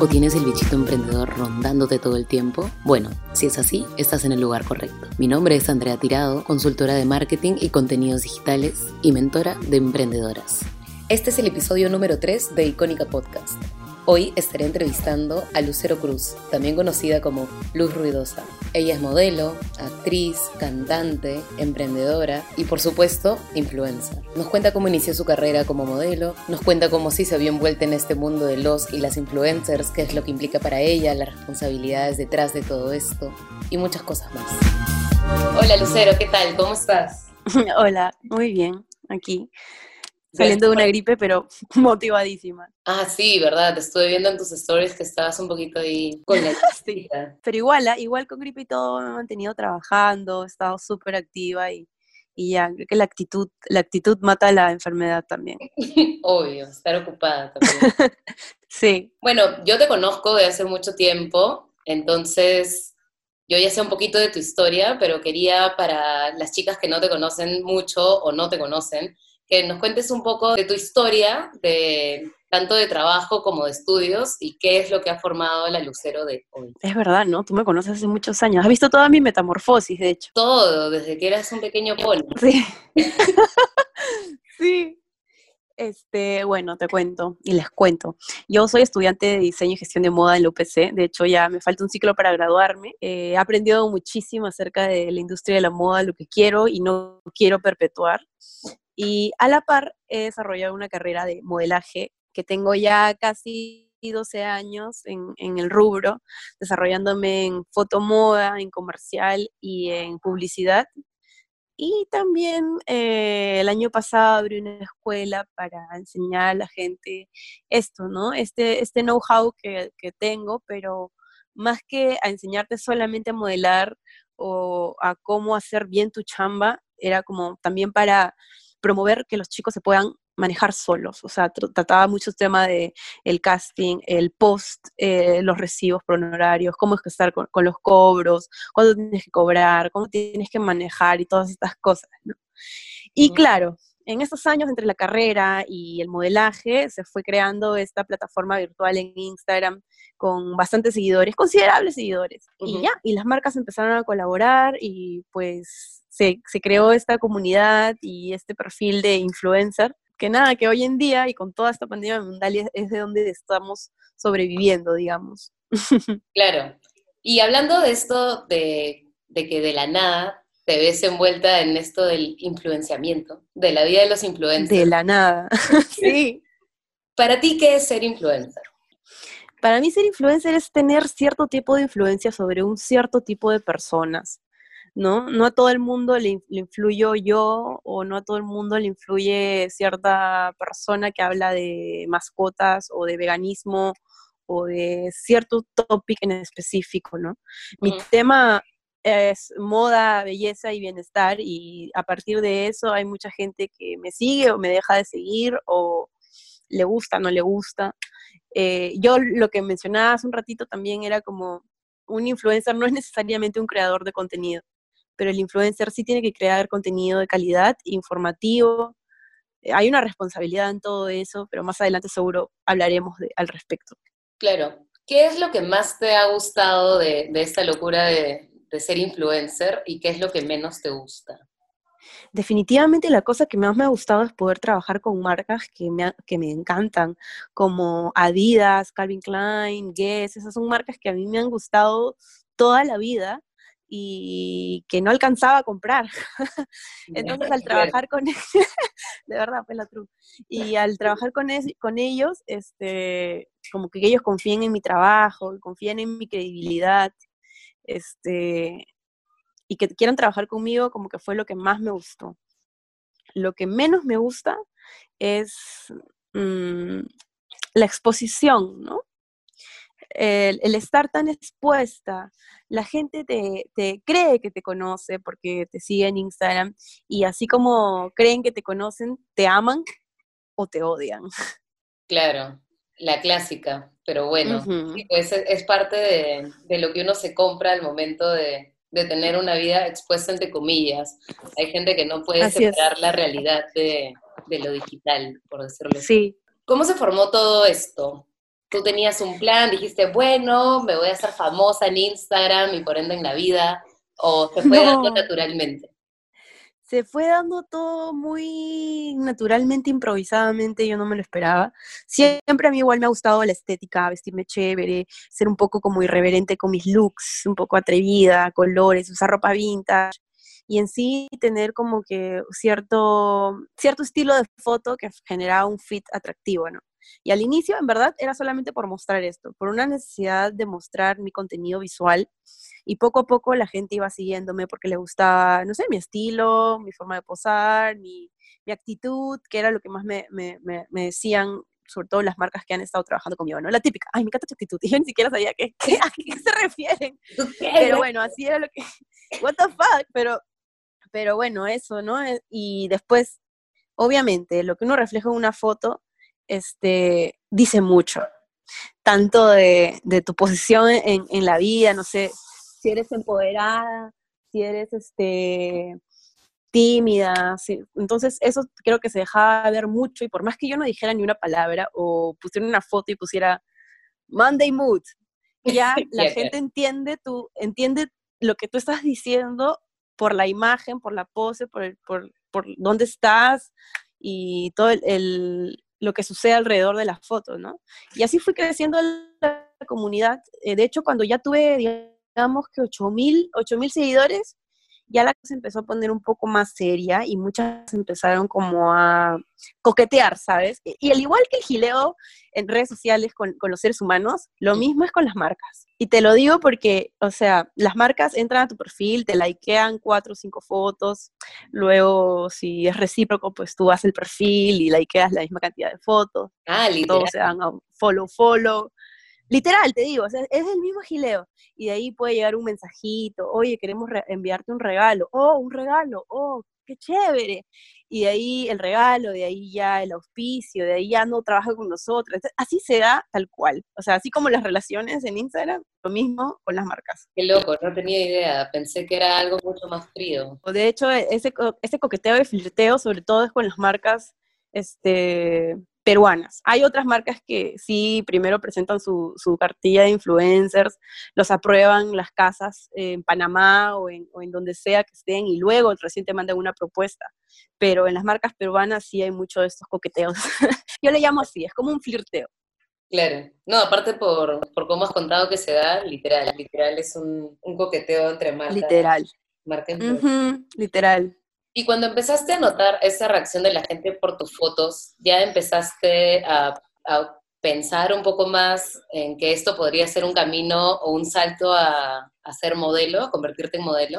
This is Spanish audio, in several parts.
¿Eres emprendedora o tienes el bichito emprendedor rondándote todo el tiempo? Bueno, si es así, estás en el lugar correcto. Mi nombre es Andrea Tirado, consultora de marketing y contenidos digitales y mentora de emprendedoras. Este es el episodio número 3 de Icónica Podcast. Hoy estaré entrevistando a Lucero Cruz, también conocida como Luz Ruidosa. Ella es modelo, actriz, cantante, emprendedora y por supuesto influencer. Nos cuenta cómo inició su carrera como modelo, nos cuenta cómo sí se había envuelta en este mundo de los y las influencers, qué es lo que implica para ella, las responsabilidades detrás de todo esto y muchas cosas más. Hola Lucero, ¿qué tal? ¿Cómo estás? Hola, muy bien, aquí saliendo de una gripe, pero motivadísima. Ah, sí, ¿verdad? Te estuve viendo en tus stories que estabas un poquito ahí con la sí. Pero igual, ¿ah? igual con gripe y todo me he mantenido trabajando, he estado súper activa y, y ya, creo que la actitud, la actitud mata la enfermedad también. Obvio, estar ocupada también. sí. Bueno, yo te conozco de hace mucho tiempo, entonces yo ya sé un poquito de tu historia, pero quería para las chicas que no te conocen mucho o no te conocen, que nos cuentes un poco de tu historia, de tanto de trabajo como de estudios, y qué es lo que ha formado la Lucero de hoy. Es verdad, ¿no? Tú me conoces hace muchos años. Has visto toda mi metamorfosis, de hecho. Todo, desde que eras un pequeño pony. Sí. sí. Este, bueno, te cuento y les cuento. Yo soy estudiante de diseño y gestión de moda en la UPC. De hecho, ya me falta un ciclo para graduarme. Eh, he aprendido muchísimo acerca de la industria de la moda, lo que quiero y no quiero perpetuar. Y a la par he desarrollado una carrera de modelaje que tengo ya casi 12 años en, en, el rubro, desarrollándome en fotomoda, en comercial y en publicidad. Y también eh, el año pasado abrí una escuela para enseñar a la gente esto, ¿no? Este, este know-how que, que tengo, pero más que a enseñarte solamente a modelar o a cómo hacer bien tu chamba, era como también para promover que los chicos se puedan manejar solos, o sea, trataba mucho el tema de el casting, el post, eh, los recibos honorarios, cómo es que estar con, los cobros, cuándo tienes que cobrar, cómo tienes que manejar y todas estas cosas, ¿no? Y claro, en estos años entre la carrera y el modelaje se fue creando esta plataforma virtual en Instagram con bastantes seguidores, considerables seguidores. Y ya, y las marcas empezaron a colaborar y pues se, creó esta comunidad y este perfil de influencer, que nada, que hoy en día y con toda esta pandemia mundial es de donde estamos sobreviviendo, digamos. Claro. Y hablando de esto, de, de que de la nada te ves envuelta en esto del influenciamiento, de la vida de los influencers. De la nada, sí. ¿Para ti qué es ser influencer? Para mí ser influencer es tener cierto tipo de influencia sobre un cierto tipo de personas. ¿No? No a todo el mundo le, influyo yo o no a todo el mundo le influye cierta persona que habla de mascotas o de veganismo o de cierto topic en específico, ¿no? Mi tema es moda, belleza y bienestar y a partir de eso hay mucha gente que me sigue o me deja de seguir o le gusta, no le gusta. Eh, yo lo que mencionaba hace un ratito también era como un influencer no es necesariamente un creador de contenido pero el influencer sí tiene que crear contenido de calidad, informativo. Eh, hay una responsabilidad en todo eso, pero más adelante seguro hablaremos al respecto. Claro. ¿Qué es lo que más te ha gustado de, esta locura de, ser influencer y qué es lo que menos te gusta? Definitivamente la cosa que más me ha gustado es poder trabajar con marcas que me, que me encantan, como Adidas, Calvin Klein, Guess, esas son marcas que a mí me han gustado toda la vida y que no alcanzaba a comprar. Entonces al trabajar con ellos, de verdad fue la true. Y al trabajar con, con ellos, este, como que ellos confíen en mi trabajo, confíen en mi credibilidad, este, y que quieran trabajar conmigo, como que fue lo que más me gustó. Lo que menos me gusta es mm, la exposición, ¿no? El, estar tan expuesta, la gente te, cree que te conoce porque te sigue en Instagram y así como creen que te conocen, te aman o te odian. Claro, la clásica, pero bueno, pues es, parte de, lo que uno se compra al momento de, tener una vida expuesta entre comillas. Hay gente que no puede separar la realidad de, lo digital, por decirlo así. Sí. ¿Cómo se formó todo esto? Tú tenías un plan, dijiste, bueno, me voy a hacer famosa en Instagram y por ende en la vida, o se fue dando naturalmente? Se fue dando todo muy naturalmente, improvisadamente, yo no me lo esperaba. Siempre a mí igual me ha gustado la estética, vestirme chévere, ser un poco como irreverente con mis looks, un poco atrevida, colores, usar ropa vintage y en sí tener como que cierto, cierto estilo de foto que generaba un fit atractivo, ¿no? Y al inicio, en verdad, era solamente por mostrar esto, por una necesidad de mostrar mi contenido visual. Y poco a poco la gente iba siguiéndome porque le gustaba, no sé, mi estilo, mi forma de posar, mi, mi actitud, que era lo que más me, me, me, decían sobre todo las marcas que han estado trabajando conmigo, ¿no? La típica, ay, me encanta tu actitud, y yo ni siquiera sabía qué, a qué se refieren. Pero bueno, así era lo que, what the fuck, pero pero bueno, eso, ¿no? Eh, y después, obviamente, lo que uno refleja en una foto, este, dice mucho, tanto de, tu posición en, la vida, no sé, si eres empoderada, si eres, este, tímida, entonces eso creo que se dejaba ver mucho y por más que yo no dijera ni una palabra o pusiera una foto y pusiera Monday Mood, ya la gente entiende tú, entiende lo que tú estás diciendo por la imagen, por la pose, por, el, por, por dónde estás y todo el, lo que sucede alrededor de las fotos, ¿no? Y así fui creciendo la comunidad. Eh, de hecho, cuando ya tuve, digamos que 8.000 mil seguidores, ya la se empezó a poner un poco más seria y muchas empezaron como a coquetear, ¿sabes? Y, al igual que el gileo en redes sociales con, con, los seres humanos, lo mismo es con las marcas. Y te lo digo porque, o sea, las marcas entran a tu perfil, te likean cuatro o cinco fotos, luego si es recíproco, pues tú haces el perfil y likeas la misma cantidad de fotos. Ah, literal. Todos se dan a follow, follow. Literal, te digo, o sea, es el mismo gileo. Y de ahí puede llegar un mensajito, oye, queremos enviarte un regalo, oh, un regalo, oh, qué chévere. Y de ahí el regalo, de ahí ya el auspicio, de ahí ya no trabaja con nosotros. Así se da tal cual. O sea, así como las relaciones en Instagram, lo mismo con las marcas. Qué loco, no tenía idea. Pensé que era algo mucho más frío. De hecho, ese, ese coqueteo y flirteo, sobre todo, es con las marcas este, peruanas. Hay otras marcas que sí, primero presentan su, cartilla de influencers, los aprueban las casas en Panamá o en, donde sea que estén y luego recién te mandan una propuesta. Pero en las marcas peruanas sí hay mucho de estos coqueteos. Yo le llamo así, es como un flirteo. Claro, no, aparte por, por cómo has contado que se da, literal, literal es un, coqueteo entre marcas. Literal. Marca literal. Y cuando empezaste a notar esa reacción de la gente por tus fotos, ¿ya empezaste a, pensar un poco más en que esto podría ser un camino o un salto a, a ser modelo, a convertirte en modelo?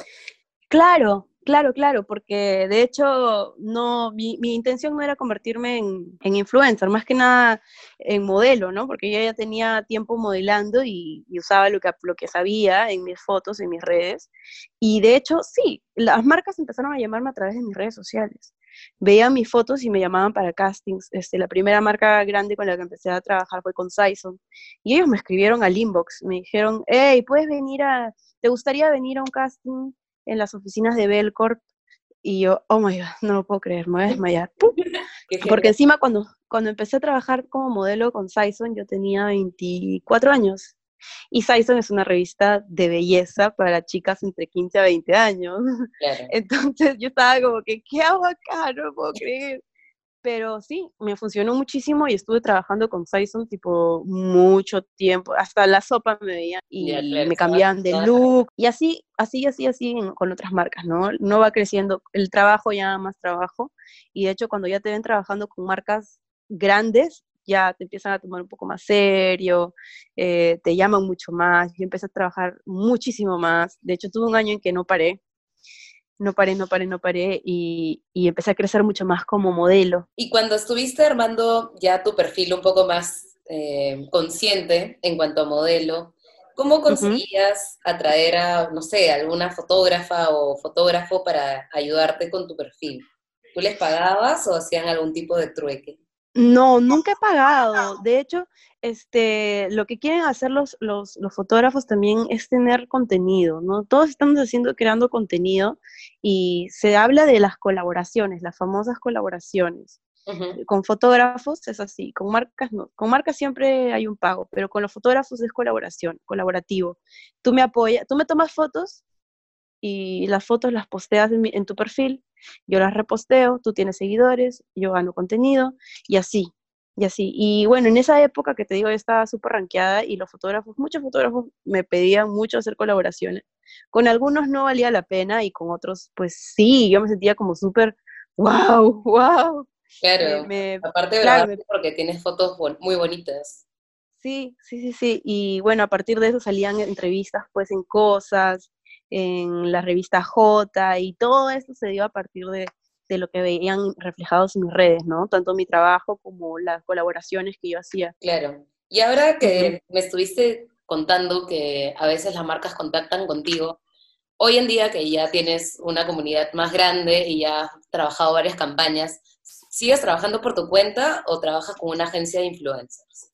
Claro, Claro, claro, porque de hecho no, mi, intención no era convertirme en, influencer, más que nada en modelo, ¿no? Porque yo ya tenía tiempo modelando y, usaba lo que, lo que sabía en mis fotos, en mis redes. Y de hecho, sí, las marcas empezaron a llamarme a través de mis redes sociales. Veían mis fotos y me llamaban para castings. Este, la primera marca grande con la que empecé a trabajar fue con Sison. Y ellos me escribieron al inbox, me dijeron, hey, ¿puedes venir a, te gustaría venir a un casting? En las oficinas de Belcorp y yo, oh my god, no lo puedo creer, me voy a desmayar. Porque encima cuando, cuando empecé a trabajar como modelo con Sison, yo tenía 24 años. Y Sison es una revista de belleza para chicas entre 15 a 20 años. Entonces yo estaba como que, ¿qué hago acá? No lo puedo creer. Pero sí, me funcionó muchísimo y estuve trabajando con Sison tipo mucho tiempo, hasta la sopa me veían y me cambiaban de look y así, así, así, así con otras marcas, ¿no? No va creciendo, el trabajo ya más trabajo y de hecho cuando ya te ven trabajando con marcas grandes, ya te empiezan a tomar un poco más serio, eh, te llaman mucho más, yo empecé a trabajar muchísimo más, de hecho tuve un año en que no paré, no paré, no paré, no paré y, empecé a crecer mucho más como modelo. Y cuando estuviste armando ya tu perfil un poco más eh, consciente en cuanto a modelo, ¿cómo conseguías atraer a, no sé, alguna fotógrafa o fotógrafo para ayudarte con tu perfil? ¿Tú les pagabas o hacían algún tipo de trueque? No, nunca he pagado. De hecho, este, lo que quieren hacer los, los, fotógrafos también es tener contenido, ¿no? Todos estamos haciendo, creando contenido y se habla de las colaboraciones, las famosas colaboraciones. Con fotógrafos es así, con marcas no. Con marcas siempre hay un pago, pero con los fotógrafos es colaboración, colaborativo. Tú me apoyas, tú me tomas fotos y las fotos las posteas en, tu perfil, yo las reposteo, tú tienes seguidores, yo gano contenido y así, y así. Y bueno, en esa época que te digo, yo estaba súper rankeada y los fotógrafos, muchos fotógrafos me pedían mucho hacer colaboraciones. Con algunos no valía la pena y con otros, pues sí, yo me sentía como súper, wow, wow. Claro, aparte de porque tienes fotos muy bonitas. Sí, sí, sí, sí. Y bueno, a partir de eso salían entrevistas pues en cosas, en la revista J y todo eso se dio a partir de, lo que veían reflejados en mis redes, ¿no? Tanto mi trabajo como las colaboraciones que yo hacía. Claro. Y ahora que me estuviste contando que a veces las marcas contactan contigo, hoy en día que ya tienes una comunidad más grande y ya has trabajado varias campañas, ¿sigues trabajando por tu cuenta o trabajas con una agencia de influencers?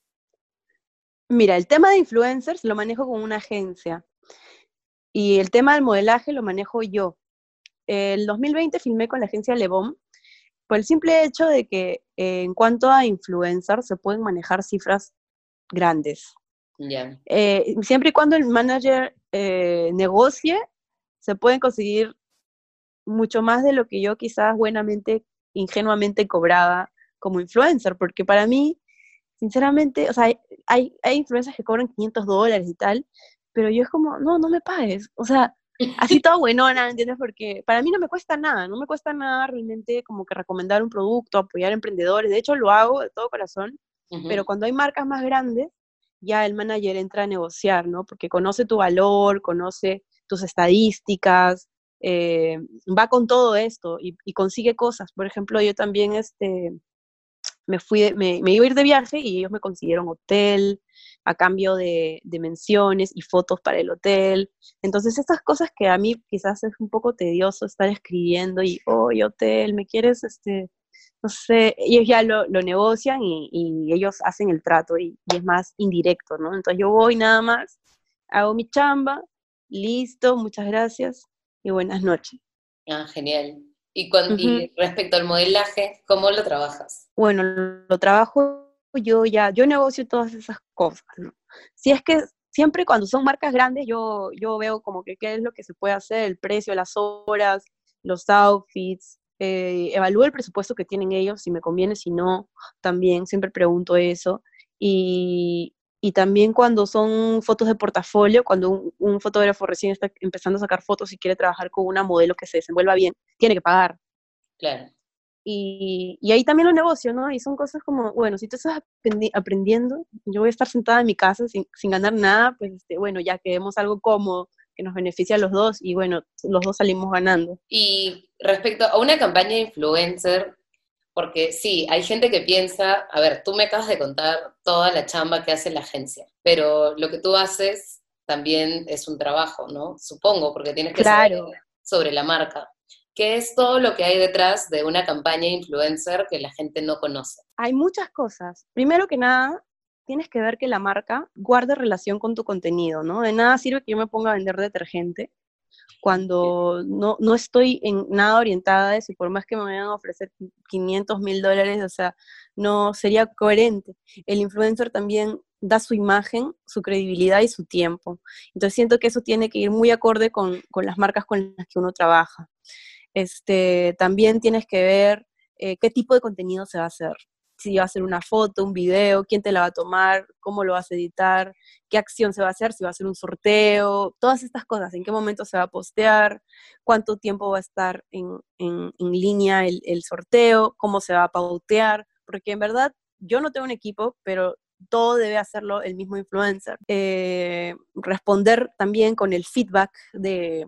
Mira, el tema de influencers lo manejo con una agencia. Y el tema del modelaje lo manejo yo. El 2020 filmé con la agencia Lebon por el simple hecho de que eh, en cuanto a influencers se pueden manejar cifras grandes. Eh, siempre y cuando el manager eh, negocie, se pueden conseguir mucho más de lo que yo quizás buenamente, ingenuamente cobraba como influencer, porque para mí, sinceramente, o sea, hay, hay influencers que cobran 500 dólares y tal, pero yo es como, no, no me pagues, o sea, así todo buenona, ¿entiendes? Porque para mí no me cuesta nada, no me cuesta nada realmente como que recomendar un producto, apoyar emprendedores, de hecho lo hago de todo corazón, pero cuando hay marcas más grandes, ya el manager entra a negociar, ¿no? Porque conoce tu valor, conoce tus estadísticas, eh, va con todo esto y, y, consigue cosas. Por ejemplo, yo también este, me, fui, me, me, iba a ir de viaje y ellos me consiguieron hotel a cambio de, de, menciones y fotos para el hotel. Entonces, estas cosas que a mí quizás es un poco tedioso estar escribiendo y, oh, hotel, ¿me quieres, este, no sé, ellos ya lo, lo negocian y, y, ellos hacen el trato y, y, es más indirecto, ¿no? Entonces yo voy nada más, hago mi chamba, listo, muchas gracias y buenas noches. Ah, genial. Y, con, respecto al modelaje, ¿cómo lo trabajas? Bueno, lo trabajo yo ya, yo negocio todas esas cosas, ¿no? Si es que siempre cuando son marcas grandes, yo, yo veo como que qué es lo que se puede hacer, el precio, las horas, los outfits, eh, evalúo el presupuesto que tienen ellos, si me conviene, si no, también siempre pregunto eso. Y, y también cuando son fotos de portafolio, cuando un, fotógrafo recién está empezando a sacar fotos y quiere trabajar con una modelo que se desenvuelva bien, tiene que pagar. Claro. Y, y ahí también lo negocio, ¿no? Y son cosas como, bueno, si tú estás aprendiendo, yo voy a estar sentada en mi casa sin, sin ganar nada, pues este, bueno, ya queremos algo cómodo, que nos beneficia a los dos y bueno, los dos salimos ganando. Y respecto a una campaña de influencer, porque sí, hay gente que piensa, a ver, tú me acabas de contar toda la chamba que hace la agencia, pero lo que tú haces también es un trabajo, ¿no? Supongo, porque tienes que saber sobre la marca. ¿Qué es todo lo que hay detrás de una campaña influencer que la gente no conoce? Hay muchas cosas. Primero que nada, tienes que ver que la marca guarde relación con tu contenido, ¿no? De nada sirve que yo me ponga a vender detergente cuando no, no estoy en nada orientada a eso y por más que me vayan a ofrecer 500 mil dólares, o sea, no sería coherente. El influencer también da su imagen, su credibilidad y su tiempo. Entonces siento que eso tiene que ir muy acorde con, con las marcas con las que uno trabaja. Este, también tienes que ver eh, qué tipo de contenido se va a hacer si va a ser una foto, un video, quién te la va a tomar, cómo lo vas a editar, qué acción se va a hacer, si va a ser un sorteo, todas estas cosas, en qué momento se va a postear, cuánto tiempo va a estar en, línea el, sorteo, cómo se va a pautear, porque en verdad yo no tengo un equipo, pero todo debe hacerlo el mismo influencer. Eh, responder también con el feedback de,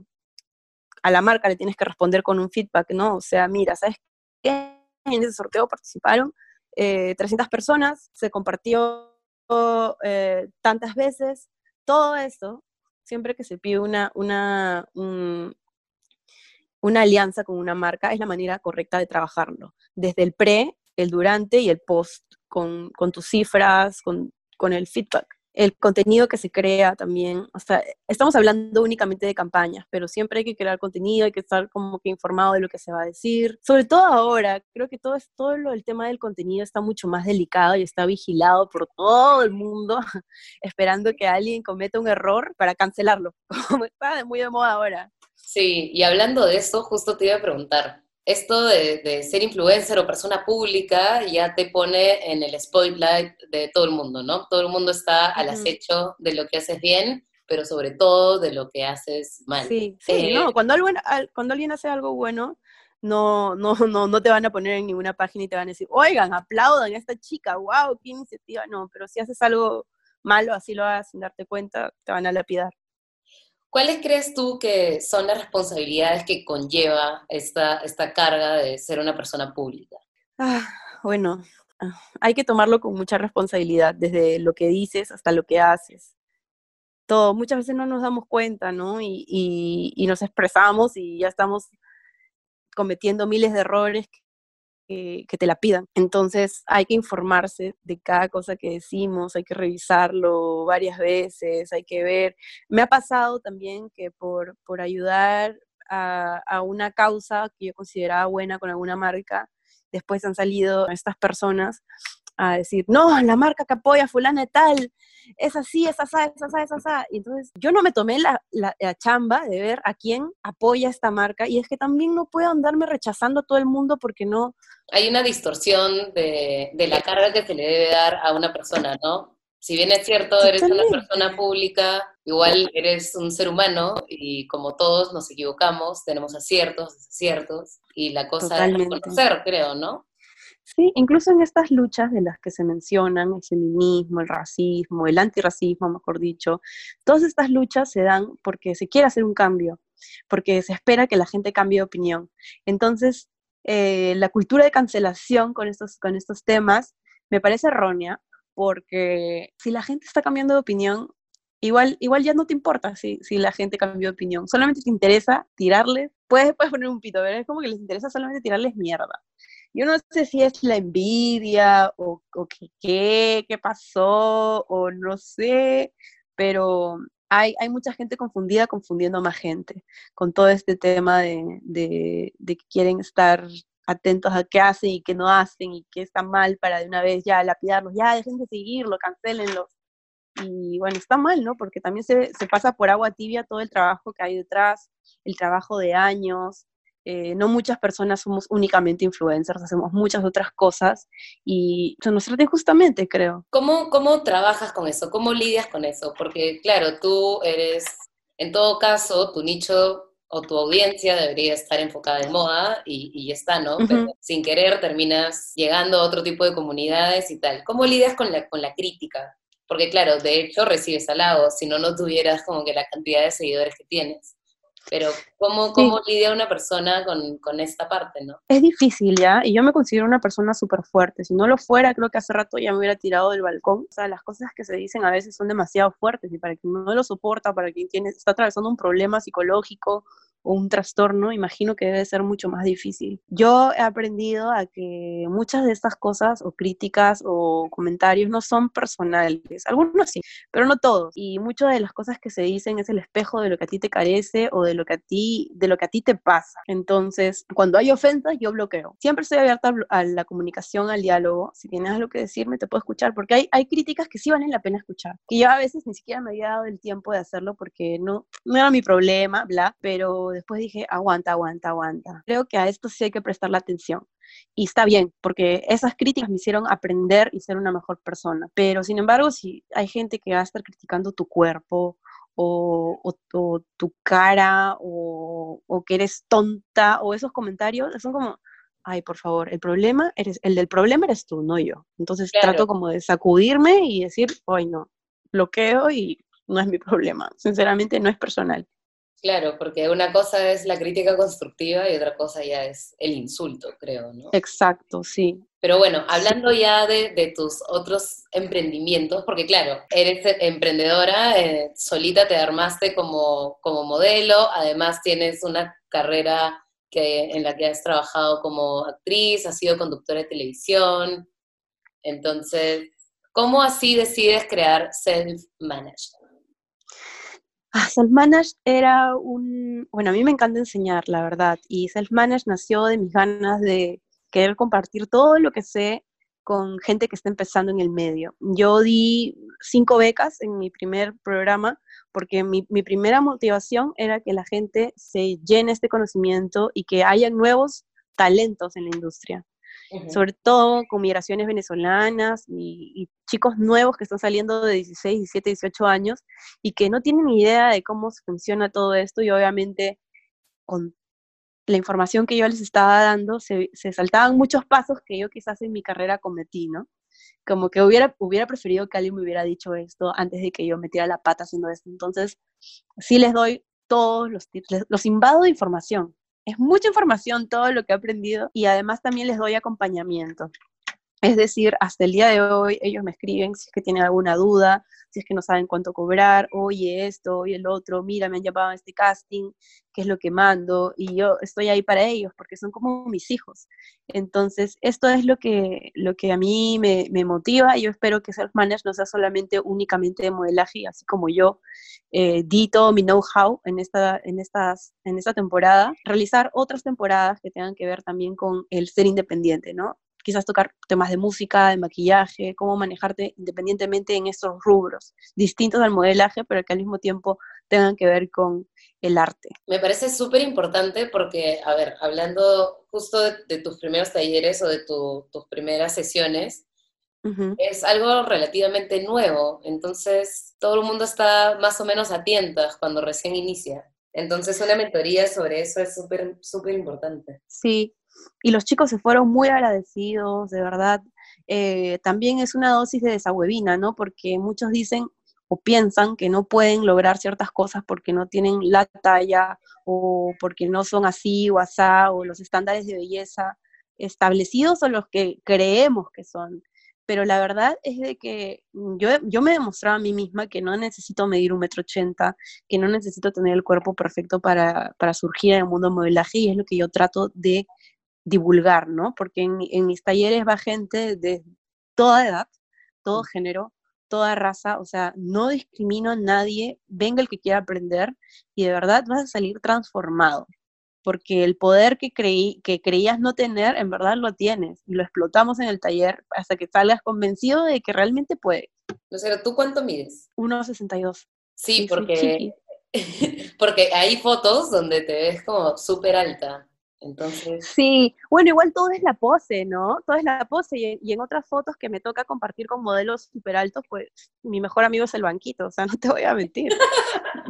a la marca le tienes que responder con un feedback, ¿no? O sea, mira, ¿sabes qué? En ese sorteo participaron 300 eh, personas, se compartió eh, tantas veces, todo eso, siempre que se pide una, una, una alianza con una marca, es la manera correcta de trabajarlo, desde el pre, el durante y el post, con, tus cifras, con, el feedback. El contenido que se crea también. O sea, estamos hablando únicamente de campañas, pero siempre hay que crear contenido, hay que estar como que informado de lo que se va a decir. Sobre todo ahora, creo que todo, es, todo lo, el tema del contenido está mucho más delicado y está vigilado por todo el mundo, esperando que alguien cometa un error para cancelarlo, como está muy de moda ahora. Sí, y hablando de eso, justo te iba a preguntar, esto de, ser influencer o persona pública ya te pone en el spotlight de todo el mundo, ¿no? Todo el mundo está al acecho de lo que haces bien, pero sobre todo de lo que haces mal. Sí, sí, eh, no, cuando alguien, cuando alguien hace algo bueno, no, no, no, no te van a poner en ninguna página y te van a decir, oigan, aplaudan a esta chica, wow, qué iniciativa. No, pero si haces algo malo, así lo hagas sin darte cuenta, te van a lapidar. ¿Cuáles crees tú que son las responsabilidades que conlleva esta, esta carga de ser una persona pública? Ah, bueno, ah, hay que tomarlo con mucha responsabilidad, desde lo que dices hasta lo que haces. Todo, muchas veces no nos damos cuenta, ¿no? Y, y nos expresamos y ya estamos cometiendo miles de errores que, te la pidan. Entonces hay que informarse de cada cosa que decimos, hay que revisarlo varias veces, hay que ver. Me ha pasado también que por, por ayudar a, a una causa que yo consideraba buena con alguna marca, después han salido estas personas a decir, no, la marca que apoya fulana y tal, es así, es así, es así, es así. Y entonces yo no me tomé la, la, chamba de ver a quién apoya esta marca y es que también no puedo andarme rechazando a todo el mundo porque no... Hay una distorsión de, de la carga que se le debe dar a una persona, ¿no? Si bien es cierto, eres una persona pública, igual eres un ser humano y como todos nos equivocamos, tenemos aciertos, desaciertos, y la cosa es reconocer, creo, ¿no? Sí, incluso en estas luchas de las que se mencionan, el feminismo, el racismo, el antirracismo, mejor dicho, todas estas luchas se dan porque se quiere hacer un cambio, porque se espera que la gente cambie de opinión. Entonces, eh, la cultura de cancelación con estos, con estos temas me parece errónea, porque si la gente está cambiando de opinión, igual, igual ya no te importa si, si la gente cambió de opinión, solamente te interesa tirarles, puedes, puedes poner un pito, pero es como que les interesa solamente tirarles mierda. Yo no sé si es la envidia o, qué, qué pasó o no sé, pero hay, hay, mucha gente confundida confundiendo a más gente con todo este tema de, de, que quieren estar atentos a qué hacen y qué no hacen y qué está mal para de una vez ya lapidarlos, ya dejen de seguirlo, cancelenlos. Y bueno, está mal, ¿no? Porque también se, se pasa por agua tibia todo el trabajo que hay detrás, el trabajo de años, eh, no muchas personas somos únicamente influencers, hacemos muchas otras cosas y se nos trata injustamente, creo. ¿Cómo, ¿Cómo trabajas con eso? ¿Cómo lidias con eso? Porque, claro, tú eres, en todo caso, tu nicho o tu audiencia debería estar enfocada en moda y, y ya está, ¿no? Pero sin querer terminas llegando a otro tipo de comunidades y tal. ¿Cómo lidias con la, con la crítica? Porque claro, de hecho recibes halagos, si no, no tuvieras como que la cantidad de seguidores que tienes. Pero ¿cómo, cómo lidia una persona con, con, esta parte, no? Es difícil, ¿ya? Y yo me considero una persona súper fuerte. Si no lo fuera, creo que hace rato ya me hubiera tirado del balcón. O sea, las cosas que se dicen a veces son demasiado fuertes y para quien no lo soporta, para quien tiene, está atravesando un problema psicológico o un trastorno, imagino que debe ser mucho más difícil. Yo he aprendido a que muchas de estas cosas o críticas o comentarios no son personales, algunos sí, pero no todos. Y muchas de las cosas que se dicen es el espejo de lo que a ti te carece o de lo que a ti, de lo que a ti te pasa. Entonces, cuando hay ofensas, yo bloqueo. Siempre estoy abierta a la comunicación, al diálogo. Si tienes algo que decirme, te puedo escuchar, porque hay, hay críticas que sí valen la pena escuchar. Y yo a veces ni siquiera me había dado el tiempo de hacerlo porque no, no era mi problema, bla, pero después dije, aguanta, aguanta, aguanta. Creo que a esto sí hay que prestarle atención. Y está bien, porque esas críticas me hicieron aprender y ser una mejor persona. Pero sin embargo, si hay gente que va a estar criticando tu cuerpo o, o, tu cara o, o, que eres tonta o esos comentarios, son como, ay, por favor, el problema eres, el del problema eres tú, no yo. Entonces trato como de sacudirme y decir, ay, no, bloqueo y no es mi problema. Sinceramente, no es personal. Claro, porque una cosa es la crítica constructiva y otra cosa ya es el insulto, creo, ¿no? Exacto, sí. Pero bueno, hablando ya de, tus otros emprendimientos, porque claro, eres emprendedora, eh, solita te armaste como, como modelo, además tienes una carrera que, en la que has trabajado como actriz, has sido conductora de televisión, entonces ¿Cómo así decides crear Self-Managed? Ah, Self-Managed era un... Bueno, a mí me encanta enseñar, la verdad, y Self-Managed nació de mis ganas de querer compartir todo lo que sé con gente que está empezando en el medio. Yo di cinco becas en mi primer programa porque mi, mi primera motivación era que la gente se llene este conocimiento y que haya nuevos talentos en la industria sobre todo con migraciones venezolanas y, chicos nuevos que están saliendo de 16, 17, 18 años y que no tienen idea de cómo funciona todo esto y obviamente con la información que yo les estaba dando se, se saltaban muchos pasos que yo quizás en mi carrera cometí, ¿no? Como que hubiera, hubiera preferido que alguien me hubiera dicho esto antes de que yo metiera la pata haciendo esto. Entonces, sí les doy todos los tips, los invado de información, es mucha información todo lo que he aprendido y además también les doy acompañamiento. Es decir, hasta el día de hoy ellos me escriben si es que tienen alguna duda, si es que no saben cuánto cobrar, oye esto, oye el otro, mira, me han llamado a este casting, qué es lo que mando, y yo estoy ahí para ellos porque son como mis hijos. Entonces, esto es lo que, lo que a mí me, motiva y yo espero que Self Manage no sea solamente únicamente de modelaje, así como yo eh, di todo mi know-how en esta, en, en esta temporada, realizar otras temporadas que tengan que ver también con el ser independiente, ¿no? Quizás tocar temas de música, de maquillaje, cómo manejarte independientemente en estos rubros, distintos al modelaje, pero que al mismo tiempo tengan que ver con el arte. Me parece súper importante porque, a ver, hablando justo de, tus primeros talleres o de tus primeras sesiones, es algo relativamente nuevo, entonces todo el mundo está más o menos a tientas cuando recién inicia. Entonces una mentoría sobre eso es súper, súper importante. Sí, y los chicos se fueron muy agradecidos, de verdad. Eh, también es una dosis de desahuevina, ¿no? Porque muchos dicen o piensan que no pueden lograr ciertas cosas porque no tienen la talla o porque no son así o asá o los estándares de belleza establecidos o los que creemos que son. Pero la verdad es de que yo, yo me he demostrado a mí misma que no necesito medir un metro ochenta, que no necesito tener el cuerpo perfecto para, para surgir en el mundo del modelaje y es lo que yo trato de divulgar, ¿no? Porque en, mis talleres va gente de toda edad, todo género, toda raza, o sea, no discrimino a nadie, venga el que quiera aprender y de verdad vas a salir transformado, porque el poder que, creí, que creías no tener, en verdad lo tienes y lo explotamos en el taller hasta que salgas convencido de que realmente puedes. Lucero, ¿tú cuánto mides? 1,62. Sí, sí, porque, porque hay fotos donde te ves como súper alta. Entonces... Sí, bueno, igual todo es la pose, ¿no? Todo es la pose y, en otras fotos que me toca compartir con modelos súper altos, pues mi mejor amigo es el banquito, o sea, no te voy a mentir.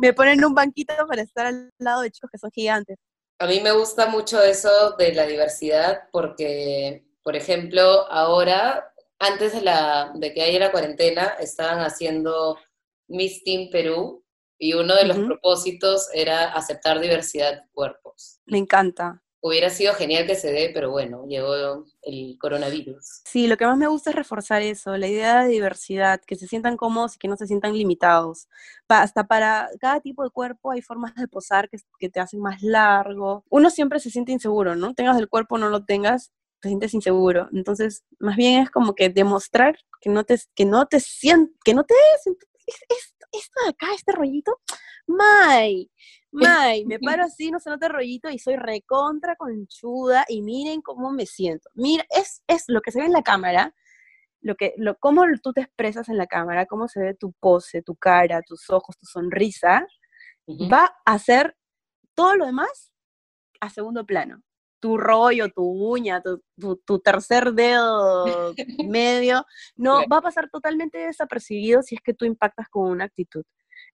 me ponen un banquito para estar al lado de chicos que son gigantes. A mí me gusta mucho eso de la diversidad porque, por ejemplo, ahora, antes de, la, de que haya la cuarentena, estaban haciendo Miss Team Perú y uno de los propósitos era aceptar diversidad de cuerpos. Me encanta. Hubiera sido genial que se dé, pero bueno, llegó el coronavirus. Sí, lo que más me gusta es reforzar eso, la idea de diversidad, que se sientan cómodos y que no se sientan limitados. hasta para cada tipo de cuerpo hay formas de posar que, que te hacen más largo. Uno siempre se siente inseguro, ¿no? Tengas el cuerpo o no lo tengas, te sientes inseguro. Entonces, más bien es como que demostrar que no te, que no te sientes, que no te esto de acá, este rollito, May, May, me paro así, no se nota rollito y soy recontra conchuda y miren cómo me siento. Mira, es, es lo que se ve en la cámara, lo que, lo, cómo tú te expresas en la cámara, cómo se ve tu pose, tu cara, tus ojos, tu sonrisa, va a ser todo lo demás a segundo plano. Tu rollo, tu uña, tu, tu, tercer dedo medio, no, va a pasar totalmente desapercibido si es que tú impactas con una actitud.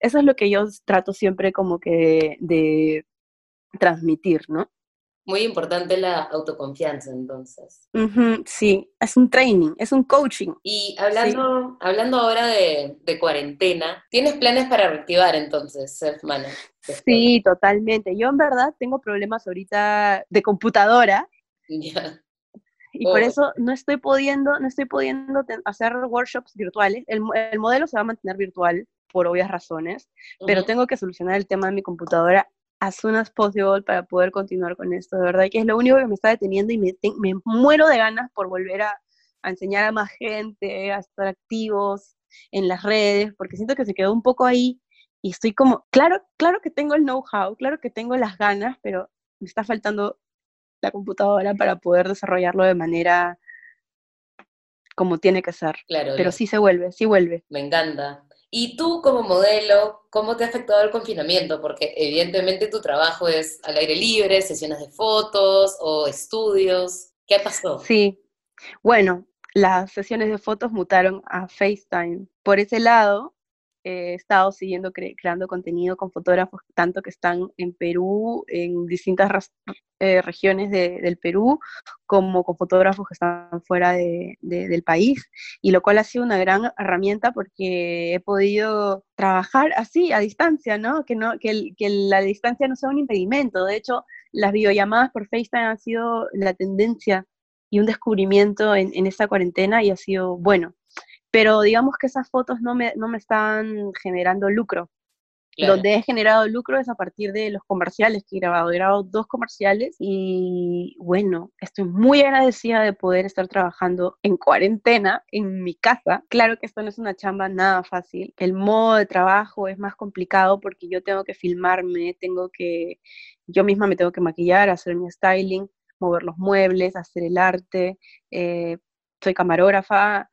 Eso es lo que yo trato siempre como que de, transmitir, ¿no? Muy importante la autoconfianza, entonces. sí, es un training, es un coaching. Y hablando, hablando ahora de, cuarentena, ¿tienes planes para reactivar entonces Self Sí, totalmente. Yo en verdad tengo problemas ahorita de computadora. Y por oh. eso no estoy pudiendo, no estoy pudiendo hacer workshops virtuales. El, el modelo se va a mantener virtual, por obvias razones, pero tengo que solucionar el tema de mi computadora as soon as possible para poder continuar con esto, de verdad que es lo único que me está deteniendo y me, me muero de ganas por volver a, a enseñar a más gente, a estar activos en las redes, porque siento que se quedó un poco ahí y estoy como, claro, claro que tengo el know-how, claro que tengo las ganas, pero me está faltando la computadora para poder desarrollarlo de manera como tiene que ser. Claro. Pero sí se vuelve, sí vuelve. Me encanta. Y tú como modelo, ¿cómo te ha afectado el confinamiento? Porque evidentemente tu trabajo es al aire libre, sesiones de fotos o estudios. ¿Qué pasó? Sí. Bueno, las sesiones de fotos mutaron a FaceTime. Por ese lado, he estado siguiendo creando contenido con fotógrafos tanto que están en Perú, en distintas eh, regiones del Perú, como con fotógrafos que están fuera del país, y lo cual ha sido una gran herramienta porque he podido trabajar así, a distancia, ¿no? Que, no, que, que la distancia no sea un impedimento. De hecho, las videollamadas por FaceTime han sido la tendencia y un descubrimiento en, en esta cuarentena y ha sido bueno pero digamos que esas fotos no me, no me están generando lucro. Donde he generado lucro es a partir de los comerciales que he grabado. He grabado dos comerciales y bueno, estoy muy agradecida de poder estar trabajando en cuarentena en mi casa. Claro que esto no es una chamba nada fácil. El modo de trabajo es más complicado porque yo tengo que filmarme, tengo que, yo misma me tengo que maquillar, hacer mi styling, mover los muebles, hacer el arte. Eh, soy camarógrafa,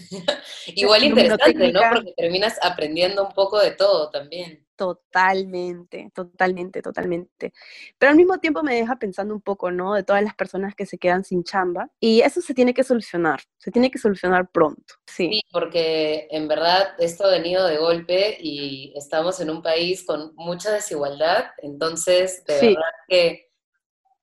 Igual interesante, ¿no? Porque terminas aprendiendo un poco de todo también. Totalmente, totalmente, totalmente. Pero al mismo tiempo me deja pensando un poco, ¿no? De todas las personas que se quedan sin chamba. Y eso se tiene que solucionar, se tiene que solucionar pronto. Sí, sí porque en verdad esto ha venido de golpe y estamos en un país con mucha desigualdad. Entonces, de verdad que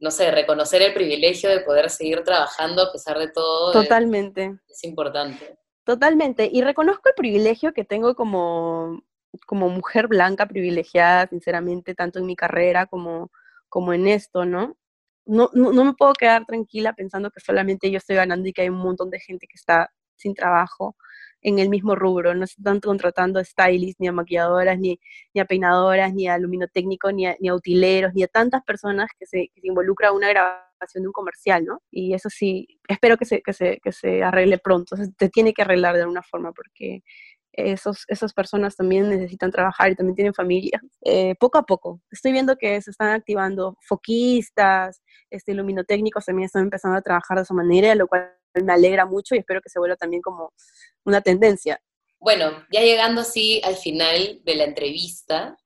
no sé, reconocer el privilegio de poder seguir trabajando a pesar de todo. Totalmente. Es, importante. Totalmente. Y reconozco el privilegio que tengo como, como mujer blanca privilegiada, sinceramente, tanto en mi carrera como, como en esto, ¿no? No, no, no me puedo quedar tranquila pensando que solamente yo estoy ganando y que hay un montón de gente que está sin trabajo en el mismo rubro, no están contratando a stylists, ni a maquilladoras, ni, ni a peinadoras, ni a luminotécnicos, ni a, ni a utileros, ni a tantas personas que se, que se involucra una grabación de un comercial, ¿no? Y eso sí, espero que se, que se, que se arregle pronto, se tiene que arreglar de alguna forma porque esos, esas personas también necesitan trabajar y también tienen familia. Eh, poco a poco, estoy viendo que se están activando foquistas, este, luminotécnicos también están empezando a trabajar de esa manera, lo cual me alegra mucho y espero que se vuelva también como una tendencia. Bueno, ya llegando así al final de la entrevista,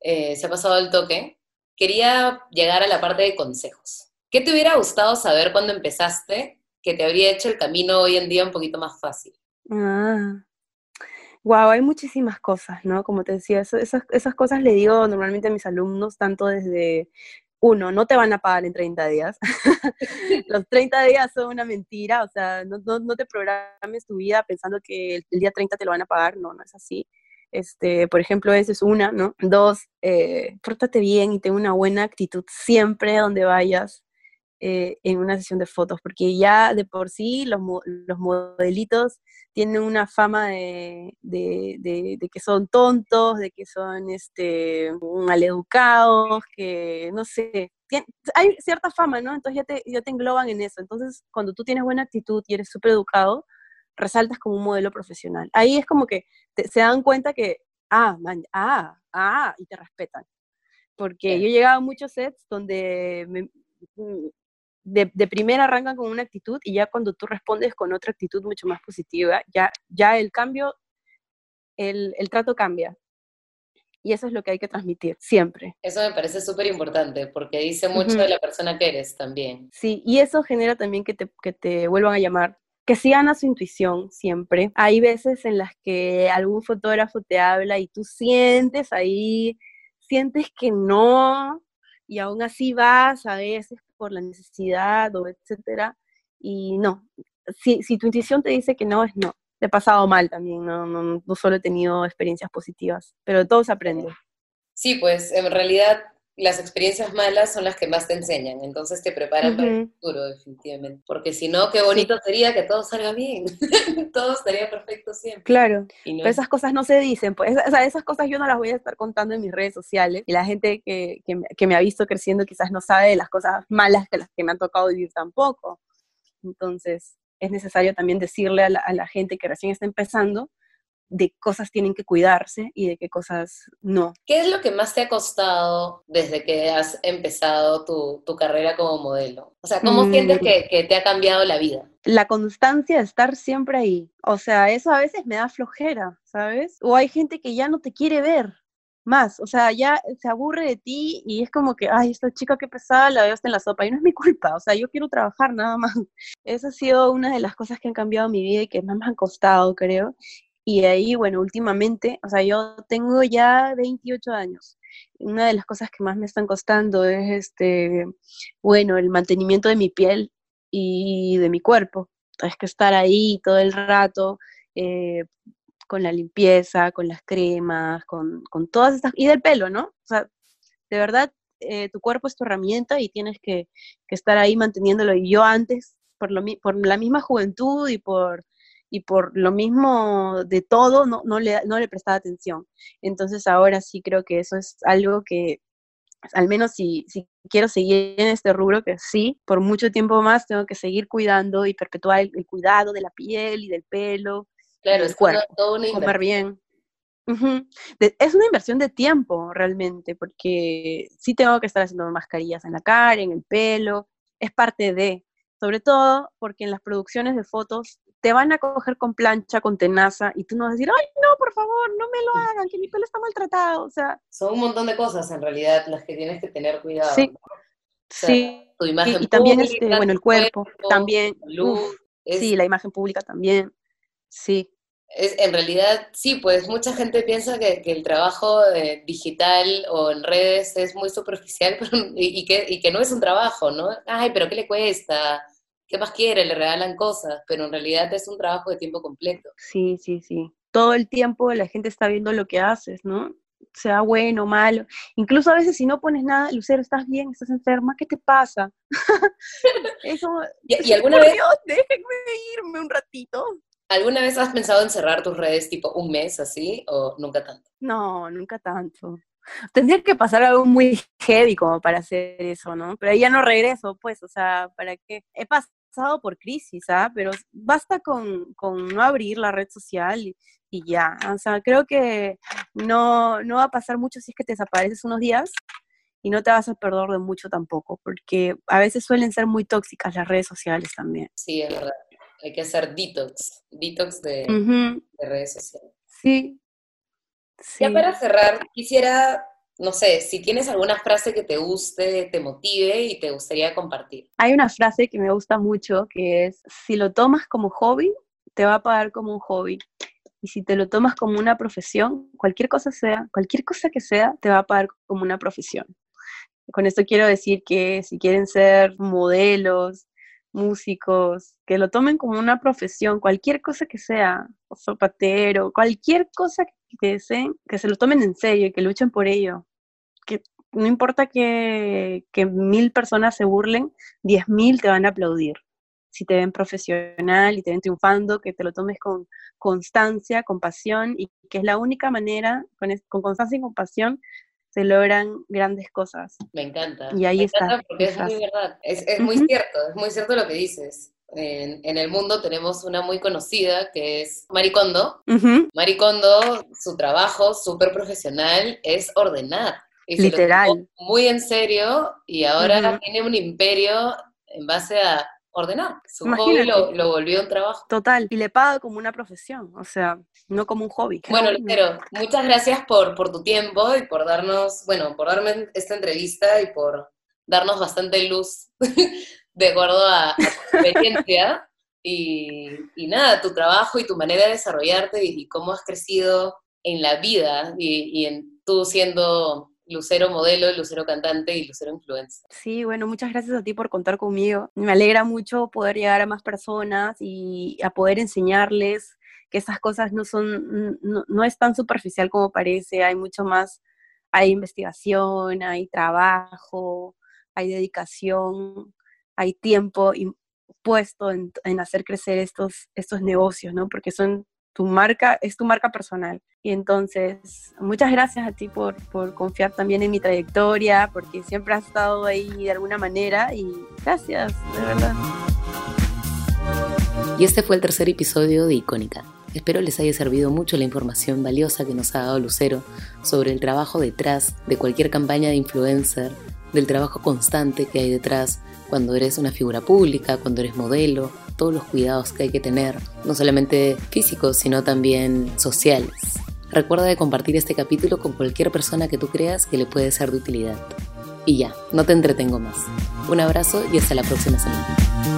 eh, se ha pasado el toque, quería llegar a la parte de consejos. ¿Qué te hubiera gustado saber cuando empezaste que te habría hecho el camino hoy en día un poquito más fácil? Ah, wow, hay muchísimas cosas, ¿no? Como te decía, esas, cosas le digo normalmente a mis alumnos, tanto desde uno, no te van a pagar en 30 días. Los 30 días son una mentira, o sea, no, no, te programes tu vida pensando que el, día 30 te lo van a pagar, no, no es así. Este, por ejemplo, esa es una, ¿no? Dos, eh, pórtate bien y ten una buena actitud siempre donde vayas. Eh, en una sesión de fotos, porque ya de por sí los, los modelitos tienen una fama de, de, que son tontos, de que son este, maleducados, que no sé, hay cierta fama, ¿no? Entonces ya te, ya te engloban en eso. Entonces, cuando tú tienes buena actitud y eres súper educado, resaltas como un modelo profesional. Ahí es como que se dan cuenta que, ah, man, ah, ah, y te respetan. Porque yo he llegado a muchos sets donde me, de, de, primera arrancan con una actitud y ya cuando tú respondes con otra actitud mucho más positiva, ya, ya el cambio, el, el trato cambia. Y eso es lo que hay que transmitir siempre. Eso me parece súper importante porque dice mucho de la persona que eres también. Sí, y eso genera también que te, que te vuelvan a llamar, que sigan a su intuición siempre. Hay veces en las que algún fotógrafo te habla y tú sientes ahí, sientes que no, y aún así vas a veces por la necesidad o etcétera, y no, si, si tu intuición te dice que no, es no. Te he pasado mal también, no, no, solo he tenido experiencias positivas, pero todo se aprende. Sí, pues en realidad las experiencias malas son las que más te enseñan, entonces te preparan para el futuro, definitivamente. Porque si no, qué bonito sería que todo salga bien, todo estaría perfecto siempre. Claro, pero esas cosas no se dicen, pues, o sea, esas cosas yo no las voy a estar contando en mis redes sociales, y la gente que, que, que me ha visto creciendo quizás no sabe de las cosas malas que las que me han tocado vivir tampoco. Entonces, es necesario también decirle a la, gente que recién está empezando de cosas tienen que cuidarse y de qué cosas no. ¿Qué es lo que más te ha costado desde que has empezado tu, carrera como modelo? O sea, ¿cómo sientes mm. que, que, te ha cambiado la vida? La constancia de estar siempre ahí. O sea, eso a veces me da flojera, ¿sabes? O hay gente que ya no te quiere ver más, o sea, ya se aburre de ti y es como que, ay, esta chica que pesada la veo hasta en la sopa y no es mi culpa, o sea, yo quiero trabajar nada más. Esa ha sido una de las cosas que han cambiado mi vida y que más me han costado, creo. Y ahí, bueno, últimamente, o sea, yo tengo ya 28 años. Una de las cosas que más me están costando es, este, bueno, el mantenimiento de mi piel y de mi cuerpo. Es que estar ahí todo el rato, eh, con la limpieza, con las cremas, con, todas estas, y del pelo, ¿no? O sea, de verdad, eh, tu cuerpo es tu herramienta y tienes que, estar ahí manteniéndolo. Y yo antes, por, lo, por la misma juventud y por, y por lo mismo de todo, no, no, le, no le prestaba atención. Entonces ahora sí creo que eso es algo que, al menos si, si quiero seguir en este rubro, que sí, por mucho tiempo más tengo que seguir cuidando y perpetuar el cuidado de la piel y del pelo Claro, es todo una comer bien. es una inversión de tiempo realmente, porque sí tengo que estar haciendo mascarillas en la cara, en el pelo, es parte de, sobre todo porque en las producciones de fotos te van a coger con plancha, con tenaza, y tú no vas a decir, ay, no, por favor, no me lo hagan, que mi pelo está maltratado, o sea. Son un montón de cosas en realidad las que tienes que tener cuidado. Sí, sí. Tu imagen y, también, este, bueno, el cuerpo, también, sí, la imagen pública también, sí. Es, en realidad, sí, pues mucha gente piensa que, el trabajo eh, digital o en redes es muy superficial y, que, y, que, no es un trabajo, ¿no? Ay, pero ¿qué le cuesta? ¿Qué más quiere? Le regalan cosas, pero en realidad es un trabajo de tiempo completo. Sí, sí, sí. Todo el tiempo la gente está viendo lo que haces, ¿no? Sea bueno, malo. Incluso a veces si no pones nada, Lucero, ¿estás bien? ¿Estás enferma? ¿Qué te pasa? Eso, ¿Y, alguna vez... Dios, déjenme irme un ratito. ¿Alguna vez has pensado en cerrar tus redes tipo un mes así o nunca tanto? No, nunca tanto. Tendría que pasar algo muy heavy como para hacer eso, ¿no? Pero ahí ya no regreso, pues, o sea, ¿para qué? He pasado por crisis, ¿ah? Pero basta con, no abrir la red social y, ya. O sea, creo que no, no va a pasar mucho si es que te desapareces unos días y no te vas a perder de mucho tampoco, porque a veces suelen ser muy tóxicas las redes sociales también. Sí, es verdad hay que hacer detox, detox de, redes sociales. Sí. Ya para cerrar, quisiera, no sé, si tienes alguna frase que te guste, te motive y te gustaría compartir. Hay una frase que me gusta mucho que es, si lo tomas como hobby, te va a pagar como un hobby. Y si te lo tomas como una profesión, cualquier cosa sea, cualquier cosa que sea, te va a pagar como una profesión. Con esto quiero decir que si quieren ser modelos, músicos, que lo tomen como una profesión, cualquier cosa que sea, zapatero, cualquier cosa que deseen, que se lo tomen en serio y que luchen por ello. Que no importa que, que mil personas se burlen, diez mil te van a aplaudir. Si te ven profesional y te ven triunfando, que te lo tomes con constancia, con pasión y que es la única manera, con, con constancia y con pasión, se logran grandes cosas. Me encanta. Y ahí Me está. Encanta porque es muy verdad. Es, muy cierto, es muy cierto lo que dices. En, el mundo tenemos una muy conocida que es Maricondo. Maricondo, su trabajo súper profesional es ordenar. Y Literal. muy en serio y ahora tiene un imperio en base a ordenar. Su hobby lo, volvió un trabajo. Total, y le paga como una profesión, o sea, no como un hobby. Bueno, Lucero, muchas gracias por, por tu tiempo y por darnos, bueno, por darme esta entrevista y por darnos bastante luz de acuerdo a, tu experiencia. Y, nada, tu trabajo y tu manera de desarrollarte y, cómo has crecido en la vida y, y en tú siendo Lucero modelo, Lucero cantante y Lucero influencer. Sí, bueno, muchas gracias a ti por contar conmigo. Me alegra mucho poder llegar a más personas y a poder enseñarles que esas cosas no son, no, es tan superficial como parece, hay mucho más, hay investigación, hay trabajo, hay dedicación, hay tiempo puesto en, en hacer crecer estos, estos negocios, ¿no? Porque son tu marca, es tu marca personal. Y entonces, muchas gracias a ti por, por, confiar también en mi trayectoria, porque siempre has estado ahí de alguna manera y gracias, de verdad. Y este fue el tercer episodio de Icónica. Espero les haya servido mucho la información valiosa que nos ha dado Lucero sobre el trabajo detrás de cualquier campaña de influencer, del trabajo constante que hay detrás cuando eres una figura pública, cuando eres modelo, todos los cuidados que hay que tener, no solamente físicos, sino también sociales. Recuerda de compartir este capítulo con cualquier persona que tú creas que le puede ser de utilidad. Y ya, no te entretengo más. Un abrazo y hasta la próxima semana.